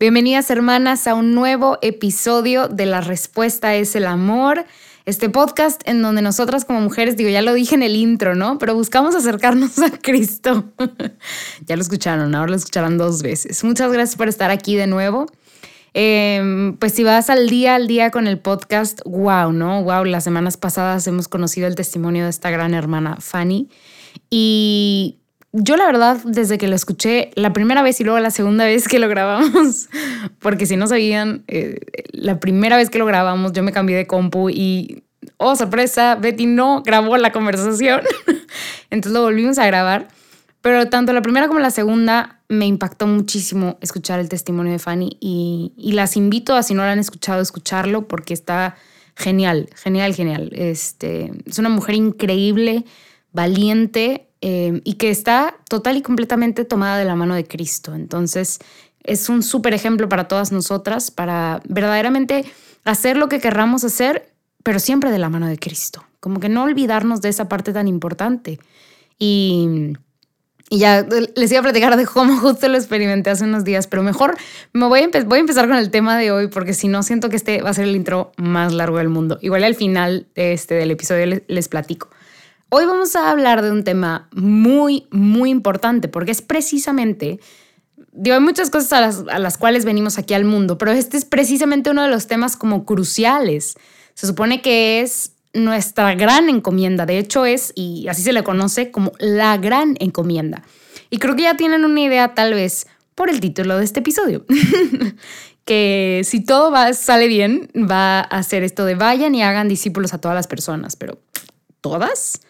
Bienvenidas hermanas a un nuevo episodio de La Respuesta es el Amor, este podcast en donde nosotras como mujeres, digo, ya lo dije en el intro, ¿no? Pero buscamos acercarnos a Cristo. ya lo escucharon, ahora lo escucharán dos veces. Muchas gracias por estar aquí de nuevo. Em, pues si vas al día al día con el podcast, wow, ¿no? Wow, las semanas pasadas hemos conocido el testimonio de esta gran hermana Fanny y yo la verdad, desde que lo escuché la primera vez y luego la segunda vez que lo grabamos, porque si no sabían, eh, la primera vez que lo grabamos yo me cambié de compu y, oh sorpresa, Betty no grabó la conversación. Entonces lo volvimos a grabar. Pero tanto la primera como la segunda me impactó muchísimo escuchar el testimonio de Fanny y, y las invito a, si no lo han escuchado, escucharlo porque está genial, genial, genial. Este, es una mujer increíble, valiente, Em, y que está total y completamente tomada de la mano de Cristo. Entonces, es un súper ejemplo para todas nosotras, para verdaderamente hacer lo que querramos hacer, pero siempre de la mano de Cristo. Como que no olvidarnos de esa parte tan importante. Y, ya les iba a platicar de cómo justo lo experimenté hace unos días, pero mejor me voy a, empezar con el tema de hoy, porque si no, siento que este va a ser el intro más largo del mundo. Igual al final este, del episodio les platico. Hoy vamos a hablar de un tema muy, muy importante, porque es precisamente, digo, hay muchas cosas a las, a las cuales venimos aquí al mundo, pero este es precisamente uno de los temas como cruciales. Se supone que es nuestra gran encomienda, de hecho es, y así se le conoce como la gran encomienda. Y creo que ya tienen una idea tal vez por el título de este episodio, que si todo va, sale bien, va a ser esto de vayan y hagan discípulos a todas las personas, pero ¿todas?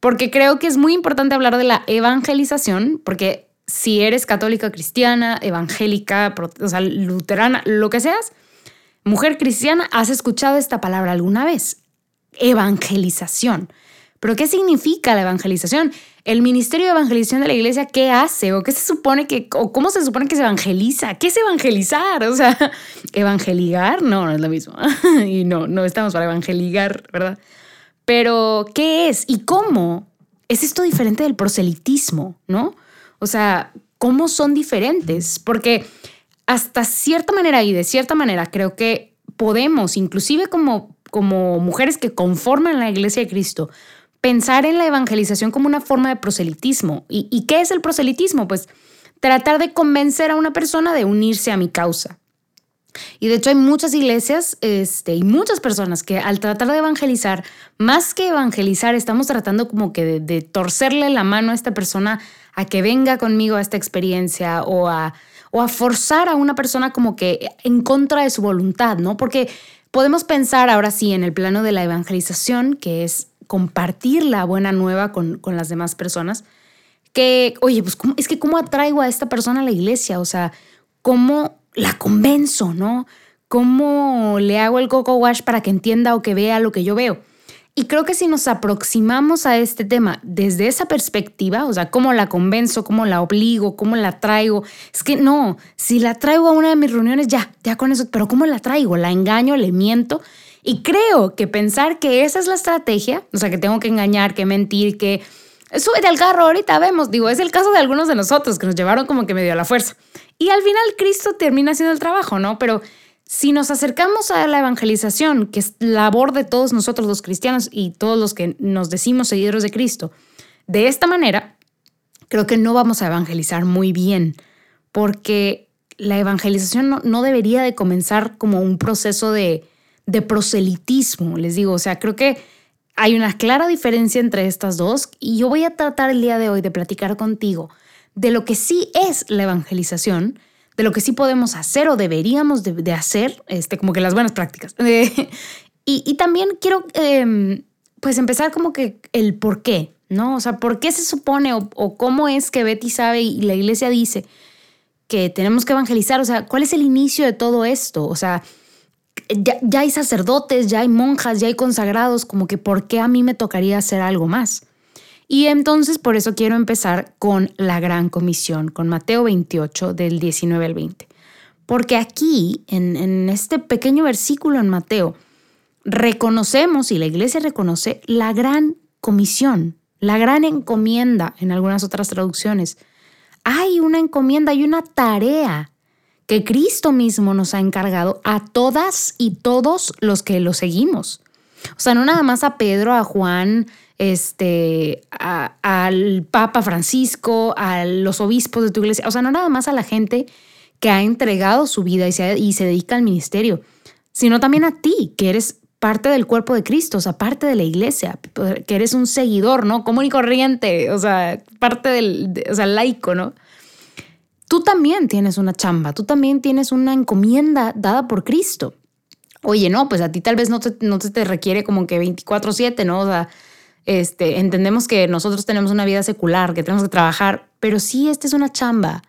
Porque creo que es muy importante hablar de la evangelización, porque si eres católica cristiana, evangélica, o sea, luterana, lo que seas, mujer cristiana, has escuchado esta palabra alguna vez, evangelización. Pero ¿qué significa la evangelización? El ministerio de evangelización de la iglesia, ¿qué hace? ¿O qué se supone que, o cómo se supone que se evangeliza? ¿Qué es evangelizar? O sea, evangeligar, no, no es lo mismo. y no, no estamos para evangeligar, ¿verdad? Pero, ¿qué es y cómo? ¿Es esto diferente del proselitismo, no? O sea, ¿cómo son diferentes? Porque hasta cierta manera y de cierta manera creo que podemos, inclusive como, como mujeres que conforman la iglesia de Cristo, pensar en la evangelización como una forma de proselitismo. ¿Y, ¿Y, qué es el proselitismo? Pues tratar de convencer a una persona de unirse a mi causa. Y de hecho hay muchas iglesias este, y muchas personas que al tratar de evangelizar, más que evangelizar, estamos tratando como que de, torcerle la mano a esta persona a que venga conmigo a esta experiencia o a, o a forzar a una persona como que en contra de su voluntad, ¿no? Porque podemos pensar ahora sí en el plano de la evangelización, que es compartir la buena nueva con, con las demás personas, que, oye, pues es que ¿cómo atraigo a esta persona a la iglesia? O sea, ¿cómo la convenzo, ¿no? ¿Cómo le hago el coco wash para que entienda o que vea lo que yo veo? Y creo que si nos aproximamos a este tema desde esa perspectiva, o sea, cómo la convenzo, cómo la obligo, cómo la traigo, es que no, si la traigo a una de mis reuniones, ya, ya con eso, pero ¿cómo la traigo? ¿La engaño? ¿Le miento? Y creo que pensar que esa es la estrategia, o sea, que tengo que engañar, que mentir, que súbete al carro, ahorita vemos, digo, es el caso de algunos de nosotros que nos llevaron como que medio a la fuerza. Y al final Cristo termina haciendo el trabajo, ¿no? Pero si nos acercamos a la evangelización, que es labor de todos nosotros los cristianos y todos los que nos decimos seguidores de Cristo, de esta manera, creo que no vamos a evangelizar muy bien, porque la evangelización no, debería de comenzar como un proceso de, de proselitismo, les digo, o sea, creo que hay una clara diferencia entre estas dos y yo voy a tratar el día de hoy de platicar contigo de lo que sí es la evangelización, de lo que sí podemos hacer o deberíamos de, hacer, este, como que las buenas prácticas. y, también quiero em, pues empezar como que el por qué, ¿no? O sea, ¿por qué se supone o, cómo es que Betty sabe y la iglesia dice que tenemos que evangelizar? O sea, ¿cuál es el inicio de todo esto? O sea, ya, ya, hay sacerdotes, ya hay monjas, ya hay consagrados, como que ¿por qué a mí me tocaría hacer algo más? Y entonces por eso quiero empezar con la gran comisión, con Mateo 28 del 19 al 20. Porque aquí, en, en este pequeño versículo en Mateo, reconocemos y la iglesia reconoce la gran comisión, la gran encomienda en algunas otras traducciones. Hay una encomienda, hay una tarea que Cristo mismo nos ha encargado a todas y todos los que lo seguimos. O sea, no nada más a Pedro, a Juan, este, al Papa Francisco, a los obispos de tu iglesia, o sea, no nada más a la gente que ha entregado su vida y se, y se dedica al ministerio, sino también a ti, que eres parte del cuerpo de Cristo, o sea, parte de la iglesia, que eres un seguidor, ¿no? Común y corriente, o sea, parte del, o sea, laico, ¿no? Tú también tienes una chamba, tú también tienes una encomienda dada por Cristo. Oye, no, pues a ti tal vez no, te, no te requiere como que 24/7, ¿no? O sea, este, entendemos que nosotros tenemos una vida secular, que tenemos que trabajar, pero sí, esta es una chamba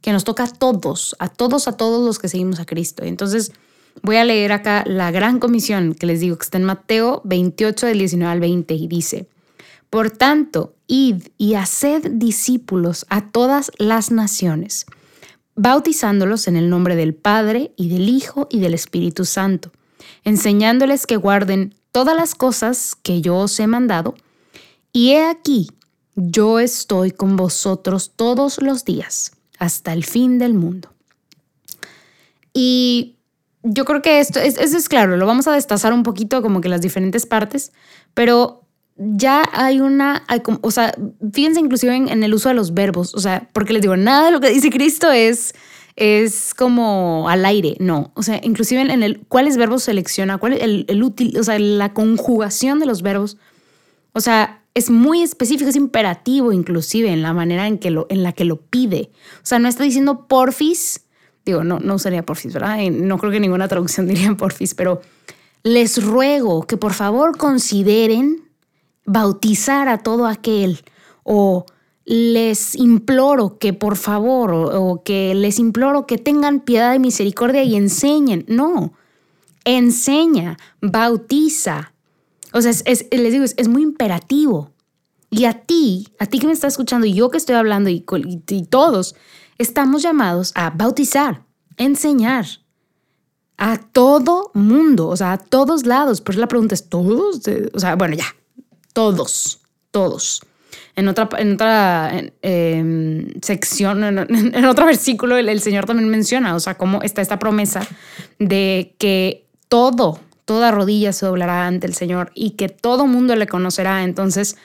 que nos toca a todos, a todos, a todos los que seguimos a Cristo. Entonces, Voy a leer acá la gran comisión que les digo que está en Mateo 28 del 19 al 20 y dice, Por tanto, id y haced discípulos a todas las naciones, bautizándolos en el nombre del Padre y del Hijo y del Espíritu Santo, enseñándoles que guarden todas las cosas que yo os he mandado, y he aquí, yo estoy con vosotros todos los días, hasta el fin del mundo. Y yo creo que esto es, eso es claro, lo vamos a destazar un poquito como que las diferentes partes, pero ya hay una, o sea, fíjense inclusive en, el uso de los verbos, o sea, porque les digo, nada de lo que dice Cristo es, es como al aire, no, o sea, inclusive en el cuáles verbos selecciona, cuál es el, el útil, o sea, la conjugación de los verbos, o sea, es muy específico, es imperativo inclusive en la manera en, que lo, en la que lo pide, o sea, no está diciendo porfis, digo, no, no usaría porfis, ¿verdad? no creo que ninguna traducción diría porfis, pero les ruego que por favor consideren bautizar a todo aquel o les imploro que por favor o, que les imploro que tengan piedad y misericordia y enseñen. No, enseña, bautiza. O sea, les digo, es, muy imperativo. Y a ti, a ti que me estás escuchando y yo que estoy hablando y, y todos, estamos llamados a bautizar, enseñar a todo mundo, o sea, a todos lados. Por la pregunta es, ¿todos? O sea, bueno, ya, todos, todos. En otra, en otra em, sección, en, otro versículo, el, Señor también menciona, o sea, cómo está esta promesa de que todo, toda rodilla se doblará ante el Señor y que todo mundo le conocerá. Entonces,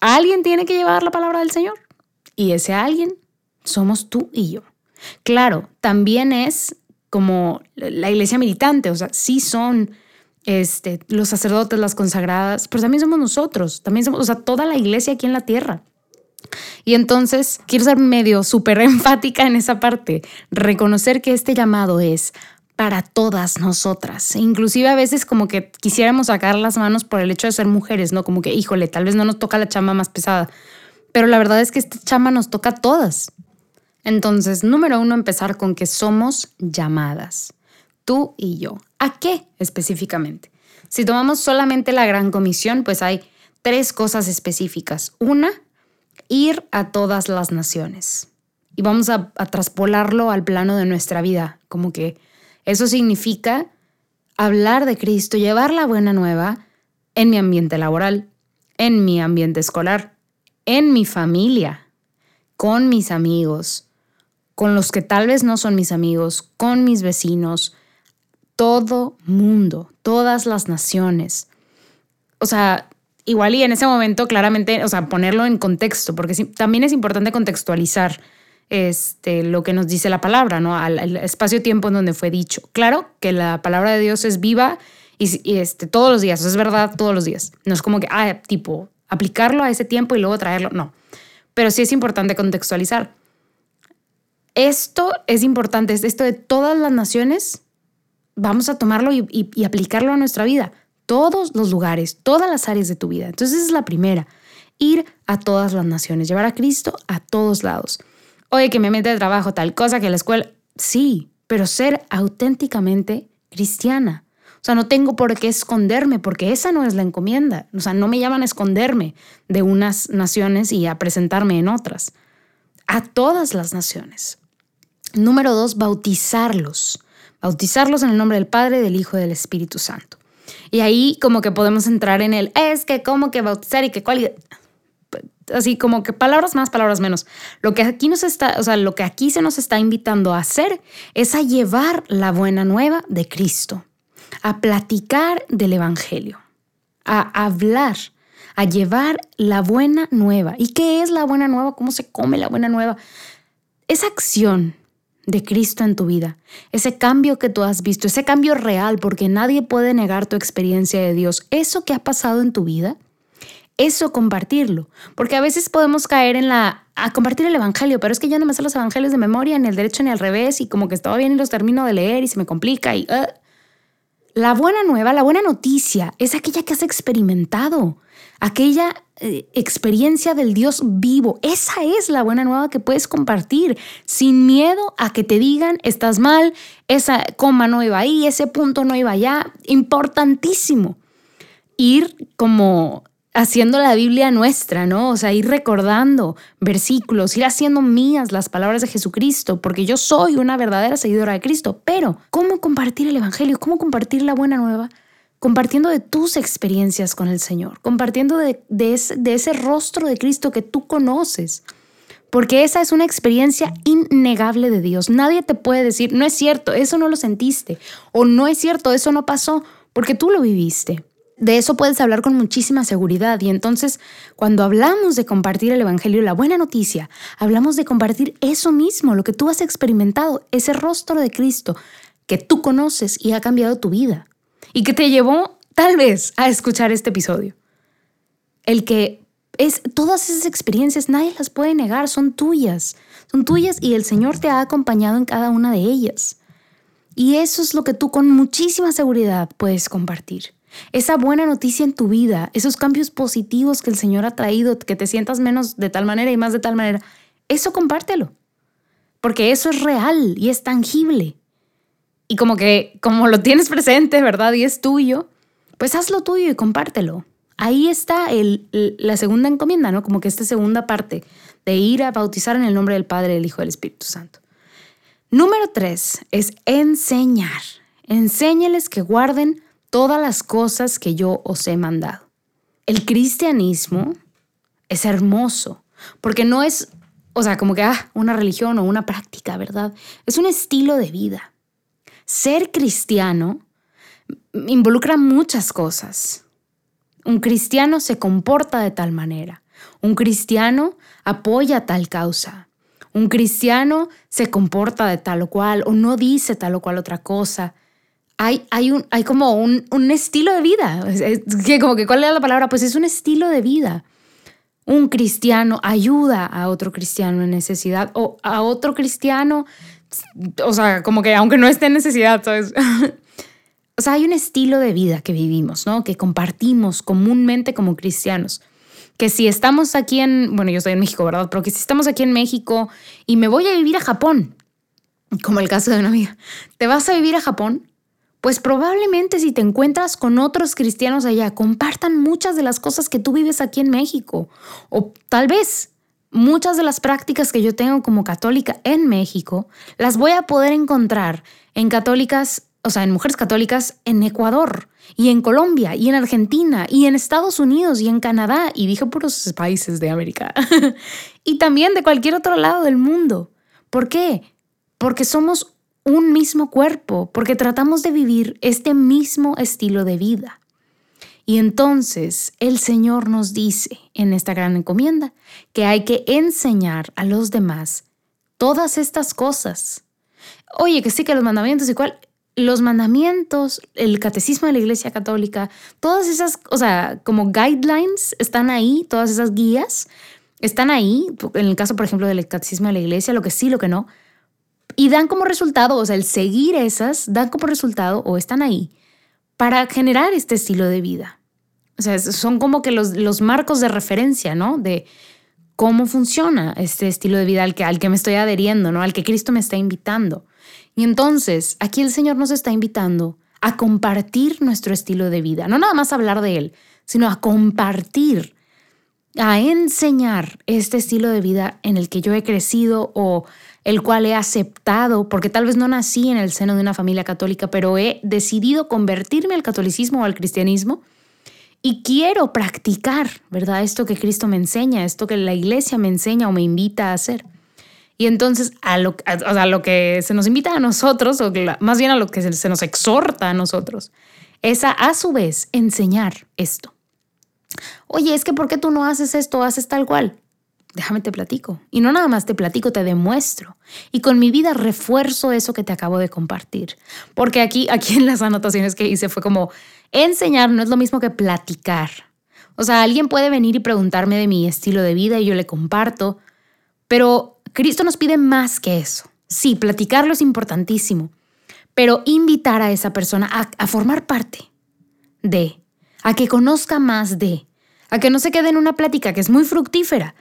alguien tiene que llevar la palabra del Señor y ese alguien somos tú y yo. Claro, también es como la iglesia militante, o sea, sí son este, los sacerdotes, las consagradas, pero también somos nosotros, también somos, o sea, toda la iglesia aquí en la tierra. Y entonces quiero ser medio súper enfática en esa parte, reconocer que este llamado es para todas nosotras. E inclusive a veces como que quisiéramos sacar las manos por el hecho de ser mujeres, ¿no? Como que, híjole, tal vez no nos toca la chamba más pesada. Pero la verdad es que esta chamba nos toca a todas. Entonces, número uno, empezar con que somos llamadas, tú y yo. ¿A qué específicamente? Si tomamos solamente la gran comisión, pues hay tres cosas específicas. Una, ir a todas las naciones. Y vamos a, traspolarlo al plano de nuestra vida, como que eso significa hablar de Cristo, llevar la buena nueva en mi ambiente laboral, en mi ambiente escolar, en mi familia, con mis amigos, con los que tal vez no son mis amigos, con mis vecinos, todo mundo, todas las naciones. O sea, igual y en ese momento claramente, o sea, ponerlo en contexto, porque también es importante contextualizar este, lo que nos dice la palabra, ¿no? Al, espacio-tiempo en donde fue dicho. Claro que la palabra de Dios es viva Y, este, todos los días, es verdad, todos los días. No es como que, ah, tipo, aplicarlo a ese tiempo y luego traerlo, no. Pero sí es importante contextualizar. Esto es importante, esto de todas las naciones, vamos a tomarlo y, aplicarlo a nuestra vida. Todos los lugares, todas las áreas de tu vida. Entonces esa es la primera, ir a todas las naciones, llevar a Cristo a todos lados. Oye, que me mete de trabajo tal cosa, que la escuela, sí, pero ser auténticamente cristiana. O sea, no tengo por qué esconderme, porque esa no es la encomienda. O sea, no me llaman a esconderme de unas naciones y a presentarme en otras. A todas las naciones. Número dos, bautizarlos. Bautizarlos en el nombre del Padre, del Hijo y del Espíritu Santo. Y ahí como que podemos entrar en el, es que como que bautizar y que cuál así como que palabras más, palabras menos. Lo que aquí nos está, o sea, lo que aquí se nos está invitando a hacer es a llevar la buena nueva de Cristo a platicar del Evangelio, a hablar, a llevar la buena nueva. ¿Y qué es la buena nueva? ¿Cómo se come la buena nueva? Esa acción de Cristo en tu vida, ese cambio que tú has visto, ese cambio real, porque nadie puede negar tu experiencia de Dios, eso que ha pasado en tu vida, eso compartirlo, porque a veces podemos caer en la a compartir el evangelio, pero es que yo no me sé los evangelios de memoria ni el derecho ni al revés y como que estaba bien y los termino de leer y se me complica y uh, la buena nueva, la buena noticia es aquella que has experimentado, aquella eh, experiencia del Dios vivo. Esa es la buena nueva que puedes compartir sin miedo a que te digan estás mal, esa coma no iba ahí, ese punto no iba allá. Importantísimo. Ir como haciendo la Biblia nuestra, ¿no? O sea, ir recordando versículos, ir haciendo mías las palabras de Jesucristo, porque yo soy una verdadera seguidora de Cristo. Pero, ¿cómo compartir el Evangelio? ¿Cómo compartir la buena nueva? Compartiendo de tus experiencias con el Señor, compartiendo de, ese, ese rostro de Cristo que tú conoces. Porque esa es una experiencia innegable de Dios. Nadie te puede decir, no es cierto, eso no lo sentiste, o no es cierto, eso no pasó, porque tú lo viviste de eso puedes hablar con muchísima seguridad. Y entonces, cuando hablamos de compartir el Evangelio, la buena noticia, hablamos de compartir eso mismo, lo que tú has experimentado, ese rostro de Cristo que tú conoces y ha cambiado tu vida. Y que te llevó tal vez a escuchar este episodio. El que es todas esas experiencias, nadie las puede negar, son tuyas. Son tuyas y el Señor te ha acompañado en cada una de ellas. Y eso es lo que tú con muchísima seguridad puedes compartir esa buena noticia en tu vida, esos cambios positivos que el Señor ha traído, que te sientas menos de tal manera y más de tal manera, eso compártelo. Porque eso es real y es tangible. Y como que, como lo tienes presente, ¿verdad? Y es tuyo, pues hazlo tuyo y compártelo. Ahí está el, la segunda encomienda, ¿no? Como que esta segunda parte de ir a bautizar en el nombre del Padre, del Hijo y del Espíritu Santo. Número tres es enseñar. Enséñales que guarden todas las cosas que yo os he mandado. El cristianismo es hermoso, porque no es, o sea, como que ah, una religión o una práctica, ¿verdad? Es un estilo de vida. Ser cristiano involucra muchas cosas. Un cristiano se comporta de tal manera. Un cristiano apoya tal causa. Un cristiano se comporta de tal o cual o no dice tal o cual otra cosa hay, hay, como un, un estilo de vida. que como que, ¿Cuál es la palabra? Pues es un estilo de vida. Un cristiano ayuda a otro cristiano en necesidad o a otro cristiano, o sea, como que aunque no esté en necesidad, ¿sabes? o sea, hay un estilo de vida que vivimos, ¿no? Que compartimos comúnmente como cristianos. Que si estamos aquí en, bueno, yo estoy en México, ¿verdad? Pero que si estamos aquí en México y me voy a vivir a Japón, como el caso de una amiga, ¿te vas a vivir a Japón? pues probablemente si te encuentras con otros cristianos allá, compartan muchas de las cosas que tú vives aquí en México. O tal vez muchas de las prácticas que yo tengo como católica en México, las voy a poder encontrar en católicas, o sea, en mujeres católicas en Ecuador y en Colombia y en Argentina y en Estados Unidos y en Canadá y dije puros países de América y también de cualquier otro lado del mundo. ¿Por qué? Porque somos un mismo cuerpo, porque tratamos de vivir este mismo estilo de vida. Y entonces el Señor nos dice en esta gran encomienda que hay que enseñar a los demás todas estas cosas. Oye, que sí que los mandamientos igual, los mandamientos, el catecismo de la Iglesia Católica, todas esas, o sea, como guidelines están ahí, todas esas guías están ahí, en el caso, por ejemplo, del catecismo de la Iglesia, lo que sí, lo que no, y dan como resultado, o sea, el seguir esas, dan como resultado, o están ahí, para generar este estilo de vida. O sea, son como que los, los marcos de referencia, ¿no? De cómo funciona este estilo de vida al que, al que me estoy adheriendo, ¿no? Al que Cristo me está invitando. Y entonces, aquí el Señor nos está invitando a compartir nuestro estilo de vida, no nada más hablar de Él, sino a compartir, a enseñar este estilo de vida en el que yo he crecido o el cual he aceptado, porque tal vez no nací en el seno de una familia católica, pero he decidido convertirme al catolicismo o al cristianismo y quiero practicar, ¿verdad? Esto que Cristo me enseña, esto que la iglesia me enseña o me invita a hacer. Y entonces a lo, lo que se nos invita a nosotros, o más bien a lo que se, nos exhorta a nosotros, es a, a su vez enseñar esto. Oye, es que ¿por qué tú no haces esto, haces tal cual? Déjame te platico. Y no nada más te platico, te demuestro. Y con mi vida refuerzo eso que te acabo de compartir. Porque aquí, aquí en las anotaciones que hice fue como, enseñar no es lo mismo que platicar. O sea, alguien puede venir y preguntarme de mi estilo de vida y yo le comparto, pero Cristo nos pide más que eso. Sí, platicarlo es importantísimo, pero invitar a esa persona a, formar parte de, a que conozca más de, a que no se quede en una plática que es muy fructífera,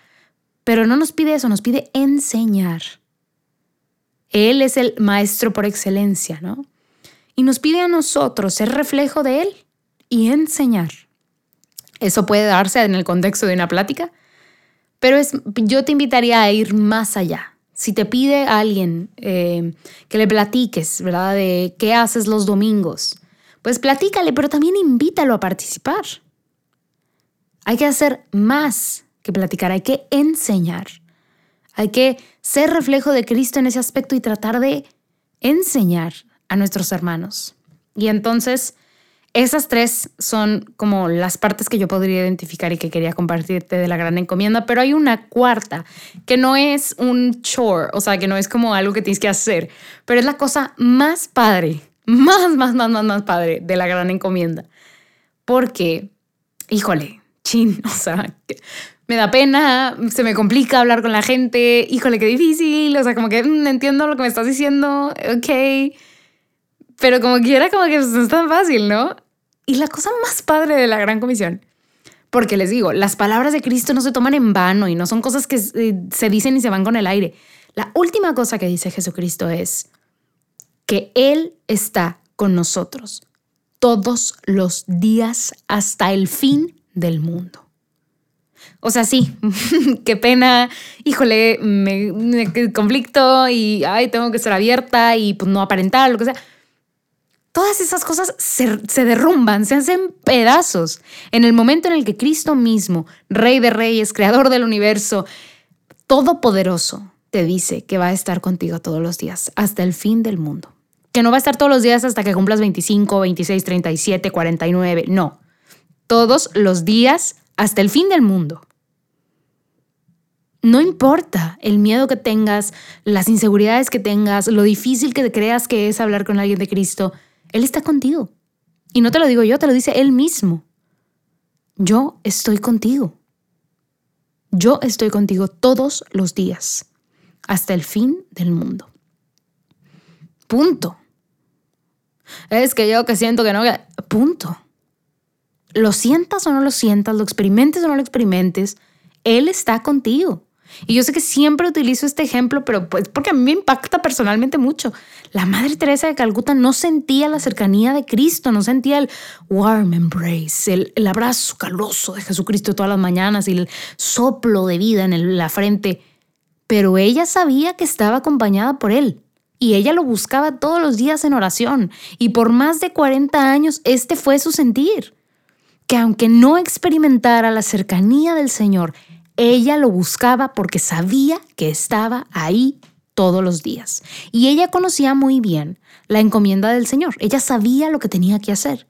pero no nos pide eso, nos pide enseñar. Él es el maestro por excelencia, ¿no? Y nos pide a nosotros ser reflejo de Él y enseñar. Eso puede darse en el contexto de una plática, pero es, yo te invitaría a ir más allá. Si te pide alguien eh, que le platiques, ¿verdad? De qué haces los domingos, pues platícale, pero también invítalo a participar. Hay que hacer más que platicar, hay que enseñar. Hay que ser reflejo de Cristo en ese aspecto y tratar de enseñar a nuestros hermanos. Y entonces, esas tres son como las partes que yo podría identificar y que quería compartirte de la gran encomienda, pero hay una cuarta que no es un chore, o sea, que no es como algo que tienes que hacer, pero es la cosa más padre, más, más, más, más, más padre de la gran encomienda. Porque, híjole, chin, o sea, me da pena, se me complica hablar con la gente, híjole, qué difícil, o sea, como que mm, entiendo lo que me estás diciendo, ok. Pero como quiera, como que no es tan fácil, ¿no? Y la cosa más padre de la Gran Comisión, porque les digo, las palabras de Cristo no se toman en vano y no son cosas que eh, se dicen y se van con el aire. La última cosa que dice Jesucristo es que Él está con nosotros todos los días hasta el fin del mundo. O sea, sí, qué pena, híjole, me, conflicto y ay, tengo que ser abierta y pues no aparentar, lo que sea todas esas cosas se, derrumban, se hacen pedazos en el momento en el que Cristo mismo, Rey de Reyes, Creador del universo, Todopoderoso, te dice que va a estar contigo todos los días, hasta el fin del mundo. Que no va a estar todos los días hasta que cumplas 25, 26, 37, 49, no. Todos los días hasta el fin del mundo. No importa el miedo que tengas, las inseguridades que tengas, lo difícil que creas que es hablar con alguien de Cristo, él está contigo. Y no te lo digo yo, te lo dice Él mismo. Yo estoy contigo. Yo estoy contigo todos los días, hasta el fin del mundo. Punto. Es que yo que siento que no, punto. Lo sientas o no lo sientas, lo experimentes o no lo experimentes, Él está contigo. Y yo sé que siempre utilizo este ejemplo, pero pues porque a mí me impacta personalmente mucho. La Madre Teresa de Calcuta no sentía la cercanía de Cristo, no sentía el warm embrace, el, el abrazo caluroso de Jesucristo todas las mañanas y el soplo de vida en la frente, pero ella sabía que estaba acompañada por Él. Y ella lo buscaba todos los días en oración. Y por más de 40 años este fue su sentir. Que aunque no experimentara la cercanía del Señor, ella lo buscaba porque sabía que estaba ahí todos los días. Y ella conocía muy bien la encomienda del Señor. Ella sabía lo que tenía que hacer.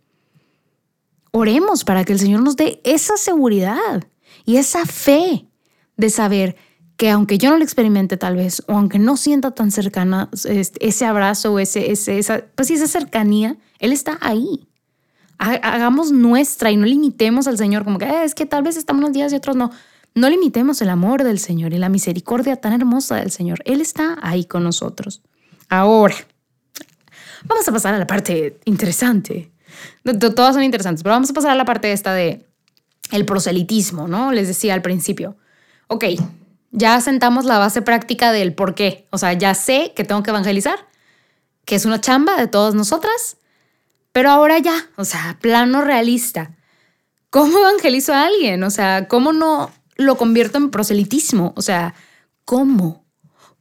Oremos para que el Señor nos dé esa seguridad y esa fe de saber que aunque yo no lo experimente tal vez, o aunque no sienta tan cercana este, ese abrazo o ese, esa, pues esa cercanía, Él está ahí. Hagamos nuestra y no limitemos al Señor como que ah, es que tal vez estamos unos días y otros no. No limitemos el amor del Señor y la misericordia tan hermosa del Señor. Él está ahí con nosotros. Ahora, vamos a pasar a la parte interesante. Todas son interesantes, pero vamos a pasar a la parte esta de el proselitismo, ¿no? Les decía al principio. Ok, ya sentamos la base práctica del por qué. O sea, ya sé que tengo que evangelizar, que es una chamba de todas nosotras, pero ahora ya, o sea, plano realista. ¿Cómo evangelizo a alguien? O sea, ¿cómo no lo convierto en proselitismo? O sea, ¿cómo?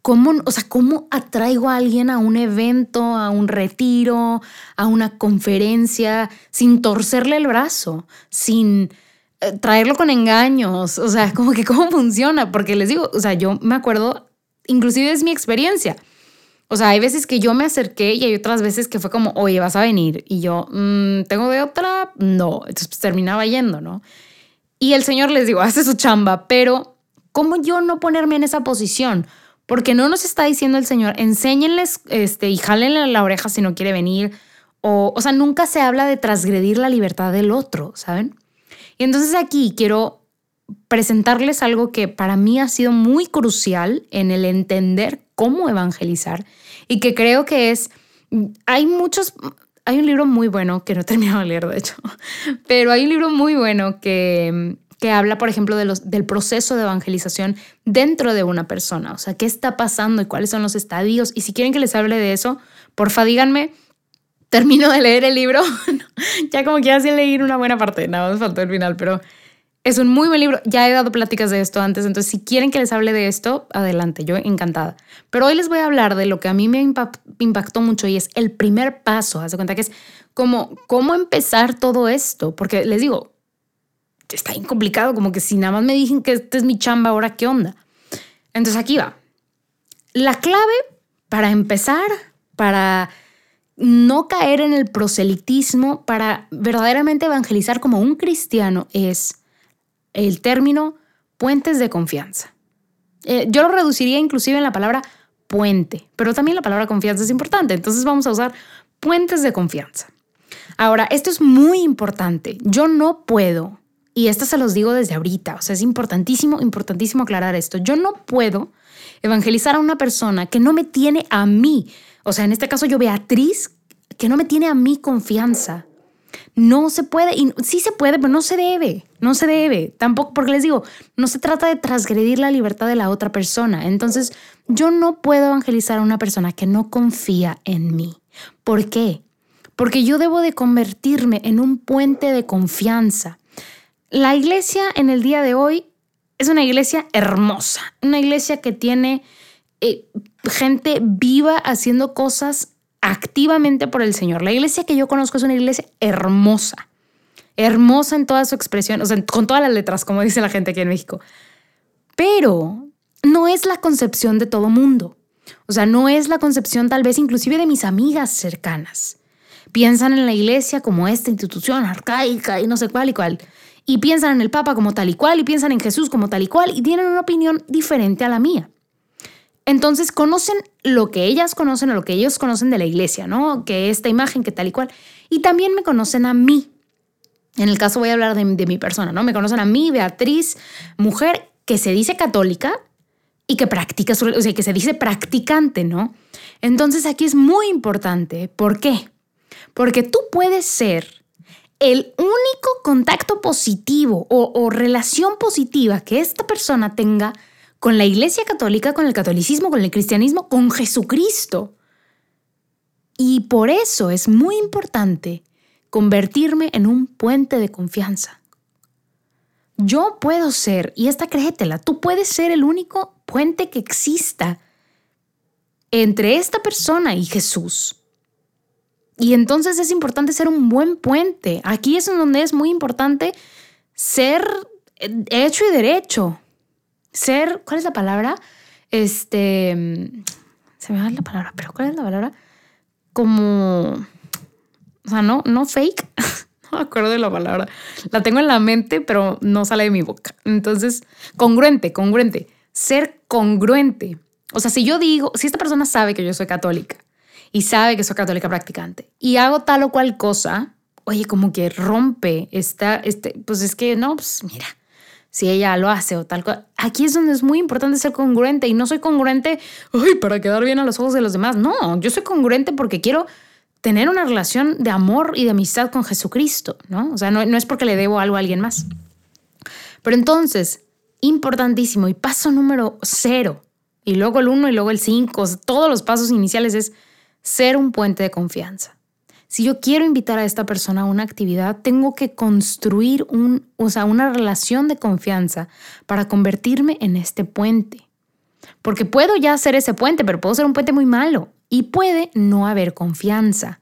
¿Cómo, o sea, ¿cómo atraigo a alguien a un evento, a un retiro, a una conferencia, sin torcerle el brazo, sin eh, traerlo con engaños? O sea, como que cómo funciona, porque les digo, o sea, yo me acuerdo, inclusive es mi experiencia. O sea, hay veces que yo me acerqué y hay otras veces que fue como, oye, vas a venir. Y yo, mm, ¿tengo de otra? No. Entonces pues, terminaba yendo, ¿no? Y el Señor les digo, hace su chamba, pero ¿cómo yo no ponerme en esa posición? Porque no nos está diciendo el Señor, enséñenles este, y jálenle la oreja si no quiere venir. O, o sea, nunca se habla de transgredir la libertad del otro, ¿saben? Y entonces aquí quiero presentarles algo que para mí ha sido muy crucial en el entender cómo evangelizar y que creo que es, hay muchos, hay un libro muy bueno que no he terminado de leer, de hecho, pero hay un libro muy bueno que, que habla, por ejemplo, de los, del proceso de evangelización dentro de una persona. O sea, qué está pasando y cuáles son los estadios. Y si quieren que les hable de eso, porfa, díganme. Termino de leer el libro. ya como que ya sí leí una buena parte, nada más faltó el final, pero es un muy buen libro. Ya he dado pláticas de esto antes, entonces si quieren que les hable de esto, adelante, yo encantada. Pero hoy les voy a hablar de lo que a mí me impactó mucho y es el primer paso. Haz de cuenta que es como cómo empezar todo esto, porque les digo, está bien complicado, como que si nada más me dicen que este es mi chamba, ahora qué onda. Entonces aquí va. La clave para empezar, para no caer en el proselitismo, para verdaderamente evangelizar como un cristiano es el término puentes de confianza. Eh, yo lo reduciría inclusive en la palabra puente, pero también la palabra confianza es importante, entonces vamos a usar puentes de confianza. Ahora, esto es muy importante. Yo no puedo y esto se los digo desde ahorita, o sea, es importantísimo, importantísimo aclarar esto. Yo no puedo evangelizar a una persona que no me tiene a mí, o sea, en este caso yo Beatriz, que no me tiene a mí confianza. No se puede, y sí se puede, pero no se debe, no se debe. Tampoco, porque les digo, no se trata de transgredir la libertad de la otra persona. Entonces, yo no puedo evangelizar a una persona que no confía en mí. ¿Por qué? Porque yo debo de convertirme en un puente de confianza. La iglesia en el día de hoy es una iglesia hermosa, una iglesia que tiene eh, gente viva haciendo cosas activamente por el Señor. La iglesia que yo conozco es una iglesia hermosa, hermosa en toda su expresión, o sea, con todas las letras, como dice la gente aquí en México. Pero no es la concepción de todo mundo. O sea, no es la concepción tal vez inclusive de mis amigas cercanas. Piensan en la iglesia como esta institución arcaica y no sé cuál y cuál y piensan en el Papa como tal y cual y piensan en Jesús como tal y cual y tienen una opinión diferente a la mía. Entonces conocen lo que ellas conocen o lo que ellos conocen de la iglesia, ¿no? Que esta imagen, que tal y cual. Y también me conocen a mí. En el caso voy a hablar de, mi persona, ¿no? Me conocen a mí, Beatriz, mujer que se dice católica y que practica, o sea, que se dice practicante, ¿no? Entonces aquí es muy importante. ¿Por qué? Porque tú puedes ser el único contacto positivo o, relación positiva que esta persona tenga con la Iglesia Católica, con el catolicismo, con el cristianismo, con Jesucristo. Y por eso es muy importante convertirme en un puente de confianza. Yo puedo ser, y esta créetela, tú puedes ser el único puente que exista entre esta persona y Jesús. Y entonces es importante ser un buen puente. Aquí es donde es muy importante ser hecho y derecho. Ser, ¿cuál es la palabra? Este, se me va la palabra, pero ¿cuál es la palabra? Como, o sea, no, no fake. no me acuerdo de la palabra. La tengo en la mente, pero no sale de mi boca. Entonces, congruente, congruente. ser congruente. O sea, si yo digo, si esta persona sabe que yo soy católica y sabe que soy católica practicante y hago tal o cual cosa, oye, como que rompe esta, este, pues es que no, pues mira, si ella lo hace o tal cosa. Aquí es donde es muy importante ser congruente y no soy congruente, ay, para quedar bien a los ojos de los demás. No, yo soy congruente porque quiero tener una relación de amor y de amistad con Jesucristo, ¿no? O sea, no, no es porque le debo algo a alguien más. Pero entonces, importantísimo y paso número cero, y luego el uno y luego el cinco, todos los pasos iniciales es ser un puente de confianza. Si yo quiero invitar a esta persona a una actividad, tengo que construir un, o sea, una relación de confianza para convertirme en este puente. Porque puedo ya ser ese puente, pero puedo ser un puente muy malo y puede no haber confianza.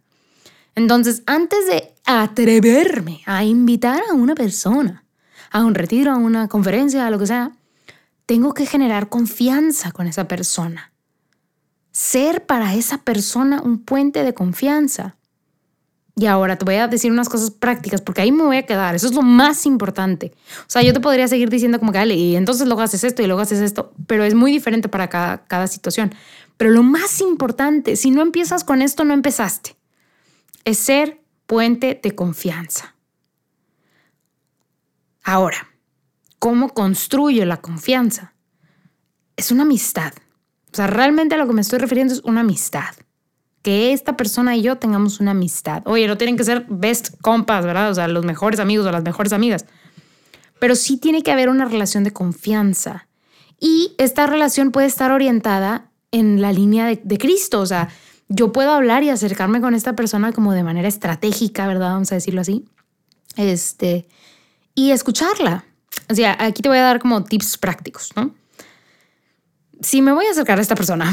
Entonces, antes de atreverme a invitar a una persona a un retiro, a una conferencia, a lo que sea, tengo que generar confianza con esa persona. Ser para esa persona un puente de confianza. Y ahora te voy a decir unas cosas prácticas porque ahí me voy a quedar. Eso es lo más importante. O sea, yo te podría seguir diciendo como que, dale, y entonces luego haces esto y luego haces esto, pero es muy diferente para cada, cada situación. Pero lo más importante, si no empiezas con esto, no empezaste. Es ser puente de confianza. Ahora, ¿cómo construyo la confianza? Es una amistad. O sea, realmente a lo que me estoy refiriendo es una amistad que esta persona y yo tengamos una amistad. Oye, no tienen que ser best compas, ¿verdad? O sea, los mejores amigos o las mejores amigas. Pero sí tiene que haber una relación de confianza. Y esta relación puede estar orientada en la línea de, Cristo. O sea, yo puedo hablar y acercarme con esta persona como de manera estratégica, ¿verdad? Vamos a decirlo así. Este, y escucharla. O sea, aquí te voy a dar como tips prácticos, ¿no? Si me voy a acercar a esta persona,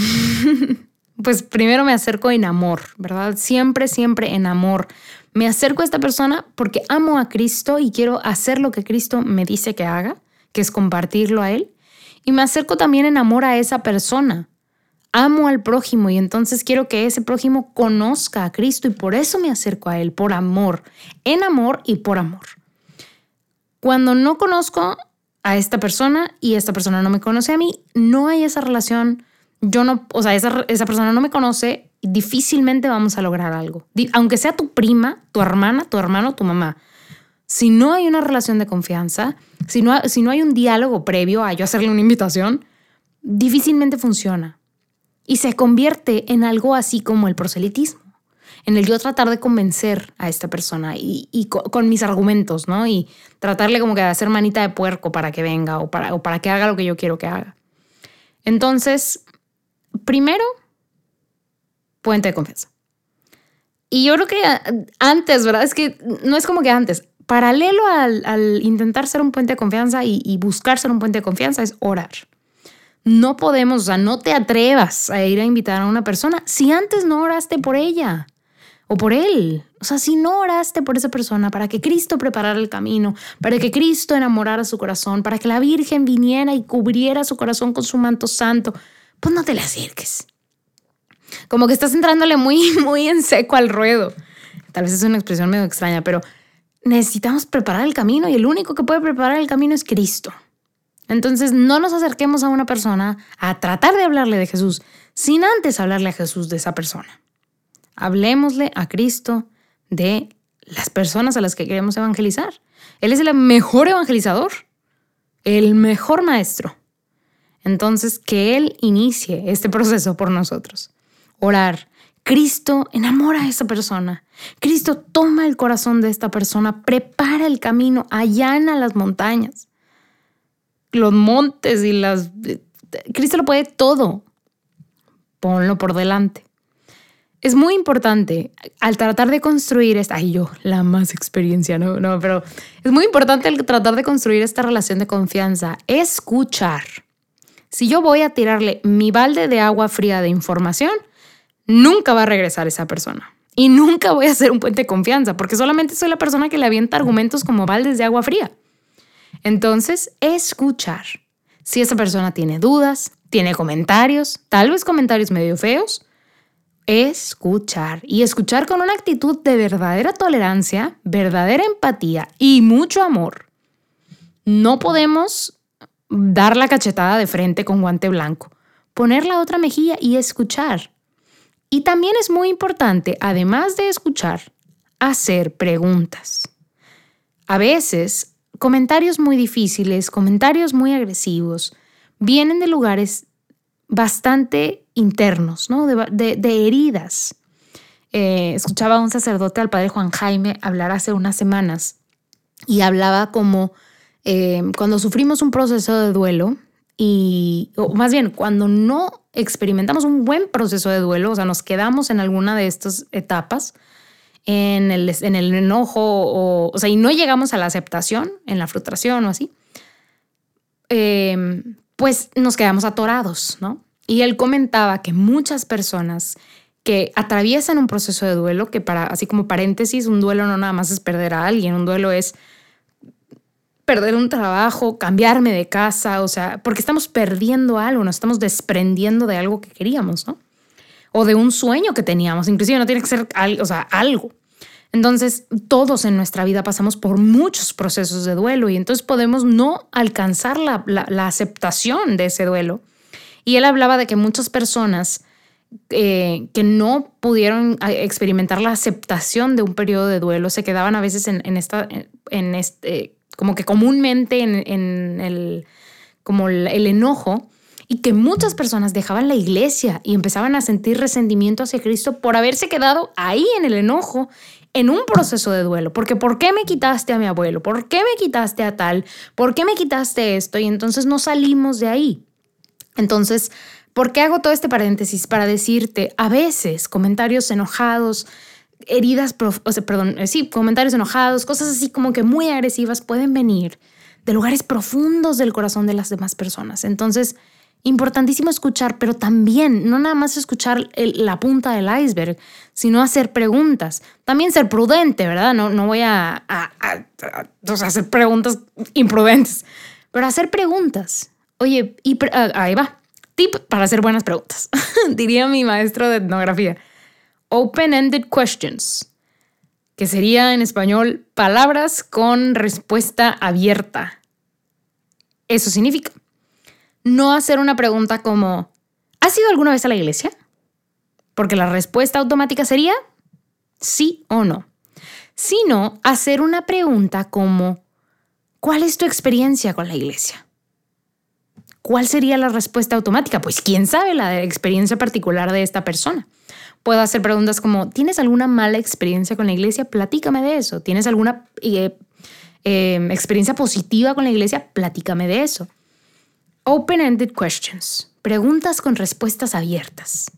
pues primero me acerco en amor, ¿verdad? Siempre, siempre en amor. Me acerco a esta persona porque amo a Cristo y quiero hacer lo que Cristo me dice que haga, que es compartirlo a Él. Y me acerco también en amor a esa persona. Amo al prójimo y entonces quiero que ese prójimo conozca a Cristo y por eso me acerco a Él, por amor, en amor y por amor. Cuando no conozco a esta persona y esta persona no me conoce a mí, no hay esa relación yo no, o sea, esa, esa persona no me conoce, difícilmente vamos a lograr algo. Aunque sea tu prima, tu hermana, tu hermano, tu mamá. Si no hay una relación de confianza, si no, si no hay un diálogo previo a yo hacerle una invitación, difícilmente funciona. Y se convierte en algo así como el proselitismo, en el yo tratar de convencer a esta persona y, con, con, mis argumentos, ¿no? Y tratarle como que de hacer manita de puerco para que venga o para, o para que haga lo que yo quiero que haga. Entonces, primero, puente de confianza. Y yo creo que antes, ¿verdad? Es que no es como que antes. Paralelo al, intentar ser un puente de confianza y, y, buscar ser un puente de confianza es orar. No podemos, o sea, no te atrevas a ir a invitar a una persona si antes no oraste por ella o por él. O sea, si no oraste por esa persona para que Cristo preparara el camino, para que Cristo enamorara su corazón, para que la Virgen viniera y cubriera su corazón con su manto santo, pues no te le acerques. Como que estás entrándole muy, muy en seco al ruedo. Tal vez es una expresión medio extraña, pero necesitamos preparar el camino y el único que puede preparar el camino es Cristo. Entonces no nos acerquemos a una persona a tratar de hablarle de Jesús sin antes hablarle a Jesús de esa persona. Hablemosle a Cristo de las personas a las que queremos evangelizar. Él es el mejor evangelizador, el mejor maestro. Entonces, que Él inicie este proceso por nosotros. Orar. Cristo enamora a esa persona. Cristo toma el corazón de esta persona, prepara el camino, allana las montañas, los montes y las... Cristo lo puede todo. Ponlo por delante. Es muy importante al tratar de construir esta, ay yo, la más experiencia, no, no, pero es muy importante al tratar de construir esta relación de confianza, escuchar si yo voy a tirarle mi balde de agua fría de información, nunca va a regresar esa persona. Y nunca voy a hacer un puente de confianza, porque solamente soy la persona que le avienta argumentos como baldes de agua fría. Entonces, escuchar. Si esa persona tiene dudas, tiene comentarios, tal vez comentarios medio feos, escuchar. Y escuchar con una actitud de verdadera tolerancia, verdadera empatía y mucho amor. No podemos dar la cachetada de frente con guante blanco, poner la otra mejilla y escuchar. Y también es muy importante, además de escuchar, hacer preguntas. A veces, comentarios muy difíciles, comentarios muy agresivos, vienen de lugares bastante internos, ¿no? de, heridas. Eh, escuchaba a un sacerdote, al padre Juan Jaime, hablar hace unas semanas y hablaba como eh, cuando sufrimos un proceso de duelo y, o más bien, cuando no experimentamos un buen proceso de duelo, o sea, nos quedamos en alguna de estas etapas, en el, en el enojo, o, o sea, y no llegamos a la aceptación, en la frustración o así, eh, pues nos quedamos atorados, ¿no? Y él comentaba que muchas personas que atraviesan un proceso de duelo, que para, así como paréntesis, un duelo no nada más es perder a alguien, un duelo es perder un trabajo, cambiarme de casa, o sea, porque estamos perdiendo algo, nos estamos desprendiendo de algo que queríamos, ¿no? O de un sueño que teníamos, inclusive no tiene que ser algo, o sea, algo. Entonces, todos en nuestra vida pasamos por muchos procesos de duelo y entonces podemos no alcanzar la, aceptación de ese duelo. Y él hablaba de que muchas personas eh, que no pudieron eh, experimentar la aceptación de un periodo de duelo se quedaban a veces en, esta, en este, como que comúnmente en, el, como el enojo y que muchas personas dejaban la iglesia y empezaban a sentir resentimiento hacia Cristo por haberse quedado ahí en el enojo en un proceso de duelo, porque ¿por qué me quitaste a mi abuelo? ¿Por qué me quitaste a tal? ¿Por qué me quitaste esto? Y entonces no salimos de ahí. Entonces, ¿por qué hago todo este paréntesis? Para decirte, a veces comentarios enojados, heridas, o sea, perdón, eh, sí, comentarios enojados, cosas así como que muy agresivas pueden venir de lugares profundos del corazón de las demás personas. Entonces, Importantísimo escuchar, pero también no nada más escuchar la punta del iceberg, sino hacer preguntas. También ser prudente, ¿verdad? No, no voy a, hacer preguntas imprudentes, pero hacer preguntas. Oye, y ah, ahí va. Tip para hacer buenas preguntas, diría mi maestro de etnografía. Open-ended questions, que sería en español palabras con respuesta abierta. Eso significa no hacer una pregunta como, ¿has ido alguna vez a la iglesia? Porque la respuesta automática sería sí o no. Sino hacer una pregunta como, ¿cuál es tu experiencia con la iglesia? ¿Cuál sería la respuesta automática? Pues quién sabe la experiencia particular de esta persona. Puedo hacer preguntas como, ¿tienes alguna mala experiencia con la iglesia? Platícame de eso. ¿Tienes alguna eh, eh, experiencia positiva con la iglesia? Platícame de eso. Open-ended questions, preguntas con respuestas abiertas.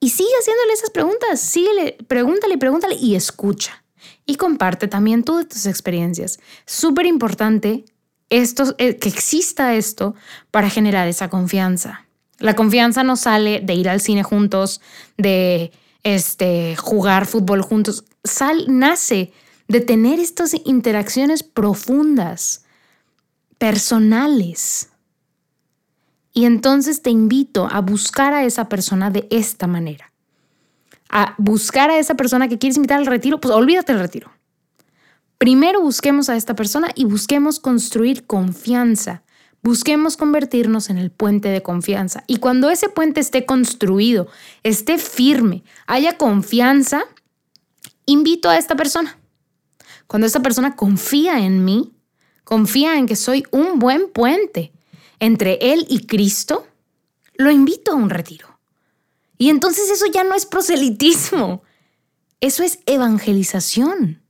Y sigue haciéndole esas preguntas, síguele, pregúntale, pregúntale y escucha. Y comparte también tú de tus experiencias. Súper importante esto, eh, que exista esto para generar esa confianza. La confianza no sale de ir al cine juntos, de este, jugar fútbol juntos. Sal, nace de tener estas interacciones profundas, personales. Y entonces te invito a buscar a esa persona de esta manera. A buscar a esa persona que quieres invitar al retiro, pues olvídate del retiro. Primero busquemos a esta persona y busquemos construir confianza. Busquemos convertirnos en el puente de confianza. Y cuando ese puente esté construido, esté firme, haya confianza, invito a esta persona. Cuando esta persona confía en mí, confía en que soy un buen puente, entre Él y Cristo, lo invito a un retiro. Y entonces eso ya no es proselitismo, eso es evangelización,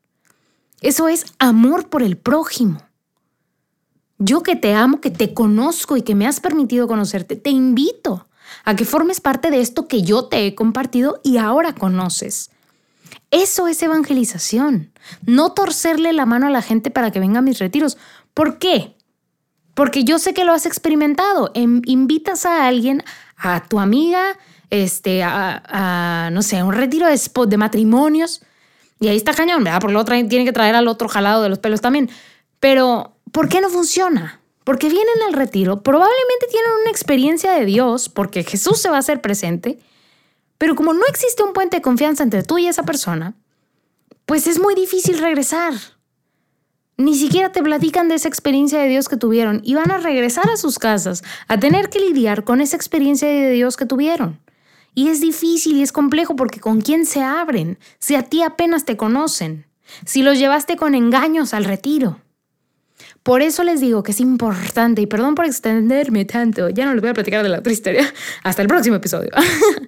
eso es amor por el prójimo. Yo que te amo, que te conozco y que me has permitido conocerte, te invito a que formes parte de esto que yo te he compartido y ahora conoces. Eso es evangelización, no torcerle la mano a la gente para que venga a mis retiros. ¿Por qué? Porque yo sé que lo has experimentado. Em, invitas a alguien, a tu amiga, este, a, no sé, a un retiro de, de matrimonios. Y ahí está cañón, ¿verdad? Porque otro tiene que traer al otro jalado de los pelos también. Pero, ¿por qué no funciona? Porque vienen al retiro, probablemente tienen una experiencia de Dios, porque Jesús se va a hacer presente, pero como no existe un puente de confianza entre tú y esa persona, pues es muy difícil regresar. Ni siquiera te platican de esa experiencia de Dios que tuvieron y van a regresar a sus casas a tener que lidiar con esa experiencia de Dios que tuvieron. Y es difícil y es complejo porque con quién se abren si a ti apenas te conocen, si los llevaste con engaños al retiro. Por eso les digo que es importante, y perdón por extenderme tanto, ya no les voy a platicar de la otra hasta el próximo episodio.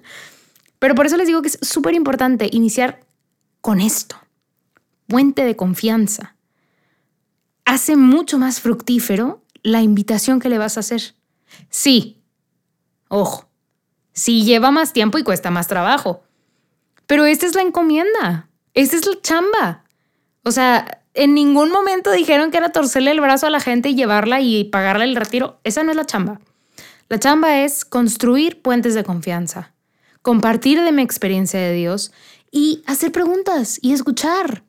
Pero por eso les digo que es súper importante iniciar con esto, puente de confianza. Hace mucho más fructífero la invitación que le vas a hacer. Sí, ojo, sí lleva más tiempo y cuesta más trabajo. Pero esta es la encomienda, esta es la chamba. O sea, en ningún momento dijeron que era torcerle el brazo a la gente y llevarla y pagarle el retiro. Esa no es la chamba. La chamba es construir puentes de confianza, compartir de mi experiencia de Dios y hacer preguntas y escuchar.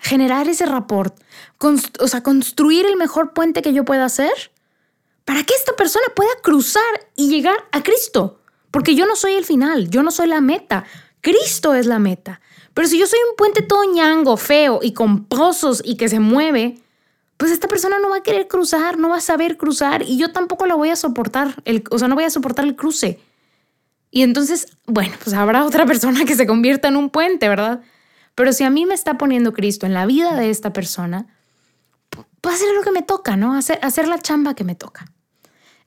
Generar ese rapport, o sea, construir el mejor puente que yo pueda hacer para que esta persona pueda cruzar y llegar a Cristo. Porque yo no soy el final, yo no soy la meta, Cristo es la meta. Pero si yo soy un puente todo ñango, feo y con pozos y que se mueve, pues esta persona no va a querer cruzar, no va a saber cruzar y yo tampoco la voy a soportar, o sea, no voy a soportar el cruce. Y entonces, bueno, pues habrá otra persona que se convierta en un puente, ¿verdad? Pero si a mí me está poniendo Cristo en la vida de esta persona, pues hacer lo que me toca, ¿no? Hacer la chamba que me toca.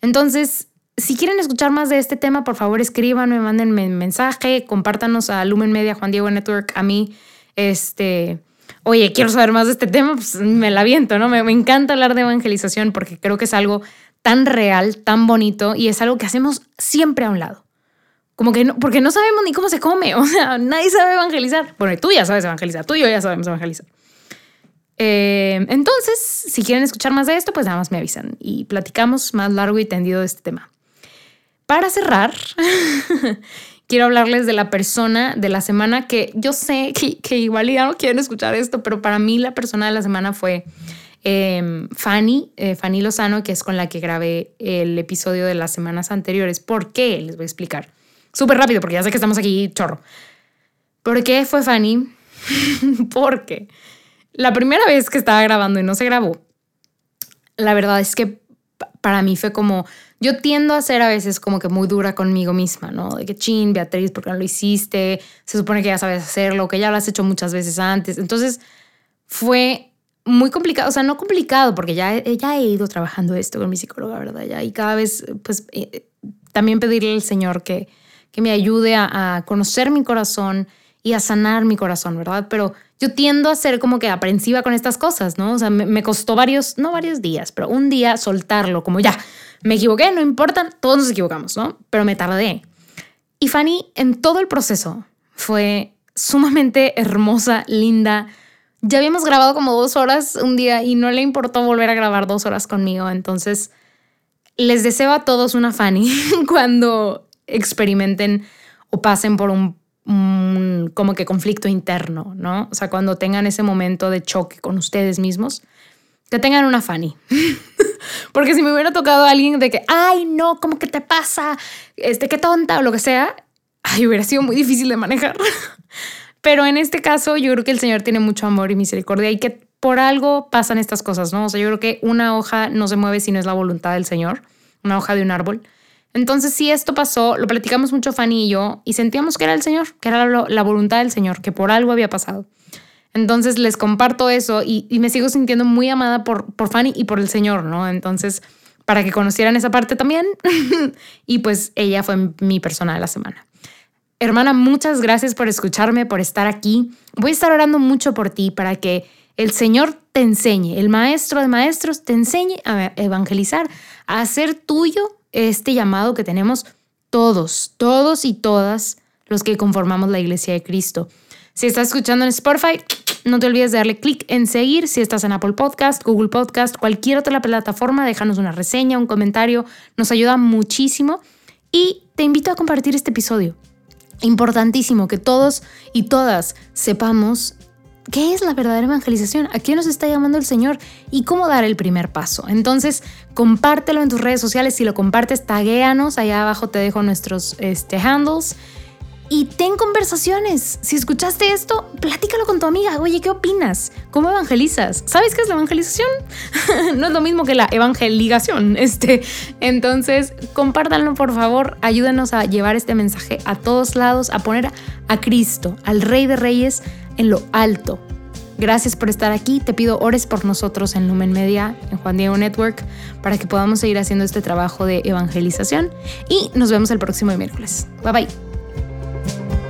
Entonces, si quieren escuchar más de este tema, por favor escríbanme, mándenme mensaje, compártanos a Lumen Media, Juan Diego Network, a mí, este, oye, quiero saber más de este tema, pues me la viento, ¿no? Me, me encanta hablar de evangelización porque creo que es algo tan real, tan bonito y es algo que hacemos siempre a un lado. Como que no, porque no sabemos ni cómo se come, o sea, nadie sabe evangelizar. Bueno, tú ya sabes evangelizar, tú y yo ya sabemos evangelizar. Eh, entonces, si quieren escuchar más de esto, pues nada más me avisan y platicamos más largo y tendido de este tema. Para cerrar, quiero hablarles de la persona de la semana que yo sé que, igual ya no quieren escuchar esto, pero para mí la persona de la semana fue em, Fanny, eh, Fanny Lozano, que es con la que grabé el episodio de las semanas anteriores. ¿Por qué? Les voy a explicar. Súper rápido, porque ya sé que estamos aquí chorro. ¿Por qué fue Fanny? porque la primera vez que estaba grabando y no se grabó, la verdad es que para mí fue como yo tiendo a ser a veces como que muy dura conmigo misma, ¿no? De que, chin, Beatriz, ¿por qué no lo hiciste? Se supone que ya sabes hacerlo, que ya lo has hecho muchas veces antes. Entonces fue muy complicado, o sea, no complicado, porque ya, ya he ido trabajando esto con mi psicóloga, ¿verdad? Y cada vez, pues, eh, también pedirle al Señor que, que me ayude a, conocer mi corazón y a sanar mi corazón, ¿verdad? Pero yo tiendo a ser como que aprensiva con estas cosas, ¿no? O sea, me, costó varios, no varios días, pero un día soltarlo, como ya, me equivoqué, no importa, todos nos equivocamos, ¿no? Pero me tardé. Y Fanny en todo el proceso fue sumamente hermosa, linda. Ya habíamos grabado como dos horas un día y no le importó volver a grabar dos horas conmigo. Entonces, les deseo a todos una Fanny cuando experimenten o pasen por un, como que conflicto interno, ¿no? O sea, cuando tengan ese momento de choque con ustedes mismos, que tengan una Fanny. Porque si me hubiera tocado a alguien de que, ay, no, ¿cómo que te pasa? Este, qué tonta o lo que sea, ay, hubiera sido muy difícil de manejar. Pero en este caso, yo creo que el Señor tiene mucho amor y misericordia y que por algo pasan estas cosas, ¿no? O sea, yo creo que una hoja no se mueve si no es la voluntad del Señor, una hoja de un árbol. Entonces, si esto pasó, lo platicamos mucho Fanny y yo y sentíamos que era el Señor, que era la voluntad del Señor, que por algo había pasado. Entonces les comparto eso y, me sigo sintiendo muy amada por, por Fanny y por el Señor, ¿no? Entonces, para que conocieran esa parte también. y pues ella fue mi persona de la semana. Hermana, muchas gracias por escucharme, por estar aquí. Voy a estar orando mucho por ti para que el Señor te enseñe, el Maestro de Maestros te enseñe a evangelizar, a hacer tuyo este llamado que tenemos todos, todos y todas los que conformamos la Iglesia de Cristo. Si estás escuchando en Spotify, no te olvides de darle clic en seguir. Si estás en Apple Podcast, Google Podcast, cualquier otra plataforma, déjanos una reseña, un comentario. Nos ayuda muchísimo. Y te invito a compartir este episodio. Importantísimo que todos y todas sepamos qué es la verdadera evangelización, a quién nos está llamando el Señor y cómo dar el primer paso. Entonces, compártelo en tus redes sociales. Si lo compartes, taguéanos. Allá abajo te dejo nuestros este, handles y ten conversaciones. Si escuchaste esto, platícalo con tu amiga. Oye, ¿qué opinas? ¿Cómo evangelizas? ¿Sabes qué es la evangelización? no es lo mismo que la evangelización. Este, entonces, compártanlo por favor. Ayúdenos a llevar este mensaje a todos lados, a poner a Cristo, al Rey de Reyes, en lo alto. Gracias por estar aquí. Te pido ores por nosotros en Lumen Media, en Juan Diego Network, para que podamos seguir haciendo este trabajo de evangelización. Y nos vemos el próximo miércoles. Bye bye. Thank you.